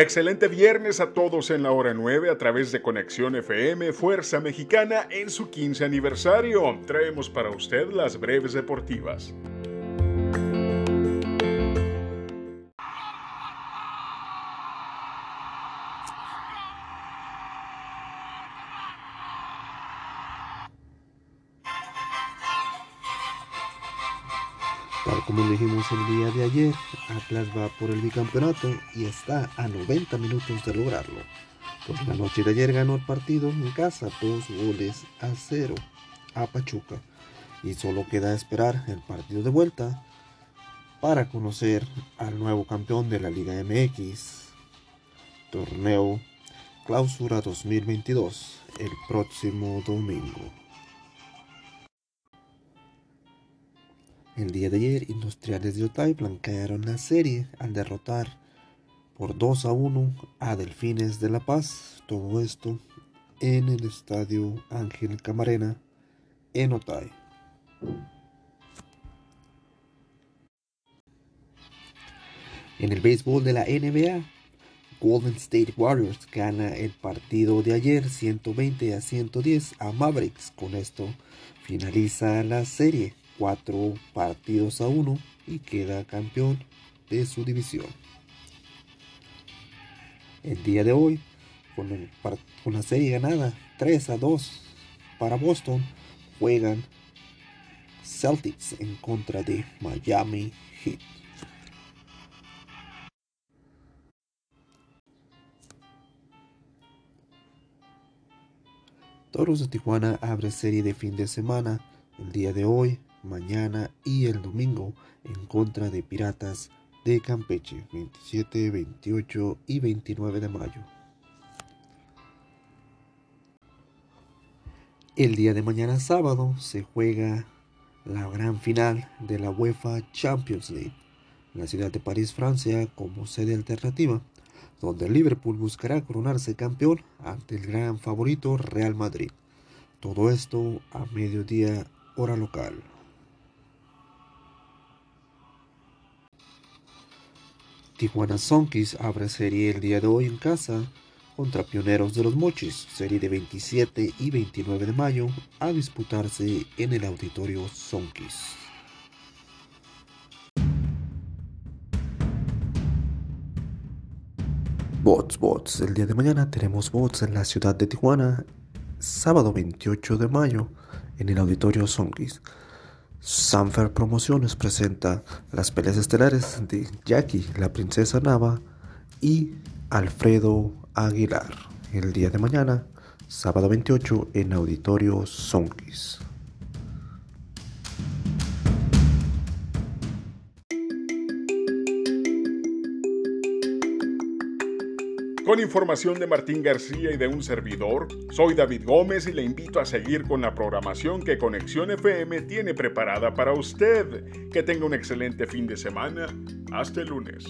Excelente viernes a todos en la hora 9 a través de Conexión FM Fuerza Mexicana en su 15 aniversario. Traemos para usted las breves deportivas. Tal como dijimos el día de ayer, Atlas va por el bicampeonato y está a 90 minutos de lograrlo. Pues la noche de ayer ganó el partido en casa, dos goles a cero a Pachuca. Y solo queda esperar el partido de vuelta para conocer al nuevo campeón de la Liga MX, torneo Clausura 2022, el próximo domingo. El día de ayer, Industriales de Otay blanquearon la serie al derrotar por 2 a 1 a Delfines de La Paz. Todo esto en el estadio Ángel Camarena en Otay. En el béisbol de la NBA, Golden State Warriors gana el partido de ayer 120 a 110 a Mavericks. Con esto finaliza la serie cuatro partidos a uno y queda campeón de su división. El día de hoy, con, una serie ganada 3 a 2 para Boston, juegan Celtics en contra de Miami Heat. Toros de Tijuana abre serie de fin de semana el día de hoy mañana y el domingo en contra de Piratas de Campeche, 27, 28 y 29 de mayo. El día de mañana sábado se juega la gran final de la UEFA Champions League, en la ciudad de París, Francia, como sede alternativa, donde Liverpool buscará coronarse campeón ante el gran favorito Real Madrid. Todo esto a mediodía hora local. Tijuana Sonkis abre serie el día de hoy en casa contra Pioneros de los Mochis, serie de 27 y 29 de mayo, a disputarse en el auditorio Sonkis. Bots, bots. El día de mañana tenemos bots en la ciudad de Tijuana, sábado 28 de mayo, en el auditorio Sonkis. Sanfer Promociones presenta las peleas estelares de Jackie, la princesa Nava, y Alfredo Aguilar el día de mañana, sábado 28, en Auditorio Sonkis. Con información de Martín García y de un servidor, soy David Gómez y le invito a seguir con la programación que Conexión FM tiene preparada para usted. Que tenga un excelente fin de semana. Hasta el lunes.